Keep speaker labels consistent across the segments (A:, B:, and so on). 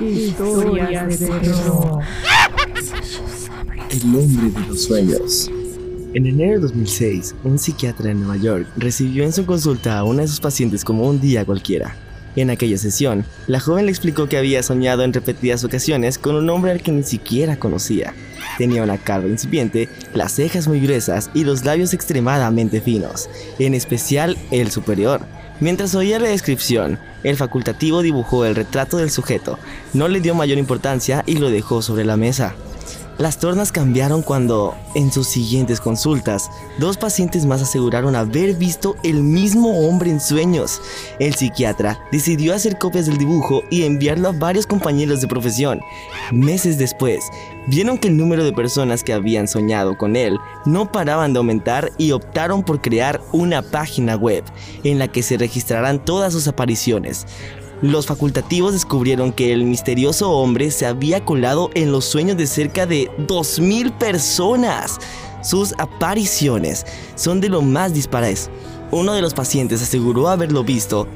A: Historias de terror.
B: El hombre de los sueños.
C: En enero de 2006, un psiquiatra en Nueva York recibió en su consulta a una de sus pacientes como un día cualquiera. En aquella sesión, la joven le explicó que había soñado en repetidas ocasiones con un hombre al que ni siquiera conocía. Tenía una calva incipiente, las cejas muy gruesas y los labios extremadamente finos, en especial el superior. Mientras oía la descripción, el facultativo dibujó el retrato del sujeto, no le dio mayor importancia y lo dejó sobre la mesa. Las tornas cambiaron cuando, en sus siguientes consultas, dos pacientes más aseguraron haber visto el mismo hombre en sueños. El psiquiatra decidió hacer copias del dibujo y enviarlo a varios compañeros de profesión. Meses después, vieron que el número de personas que habían soñado con él no paraban de aumentar y optaron por crear una página web en la que se registrarán todas sus apariciones. Los facultativos descubrieron que el misterioso hombre se había colado en los sueños de cerca de 2.000 personas. Sus apariciones son de lo más dispares. Uno de los pacientes aseguró haberlo visto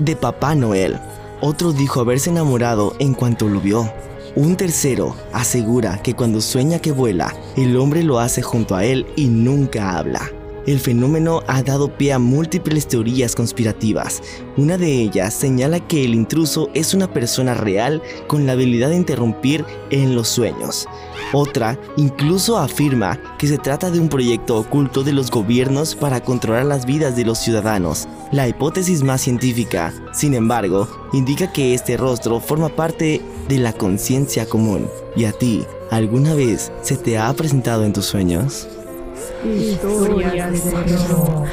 C: de Papá Noel. Otro dijo haberse enamorado en cuanto lo vio. Un tercero asegura que cuando sueña que vuela, el hombre lo hace junto a él y nunca habla. El fenómeno ha dado pie a múltiples teorías conspirativas. Una de ellas señala que el intruso es una persona real con la habilidad de interrumpir en los sueños. Otra incluso afirma que se trata de un proyecto oculto de los gobiernos para controlar las vidas de los ciudadanos. La hipótesis más científica, sin embargo, indica que este rostro forma parte de la conciencia común. ¿Y a ti, alguna vez se te ha presentado en tus sueños?
A: いいーストーリアでしょ。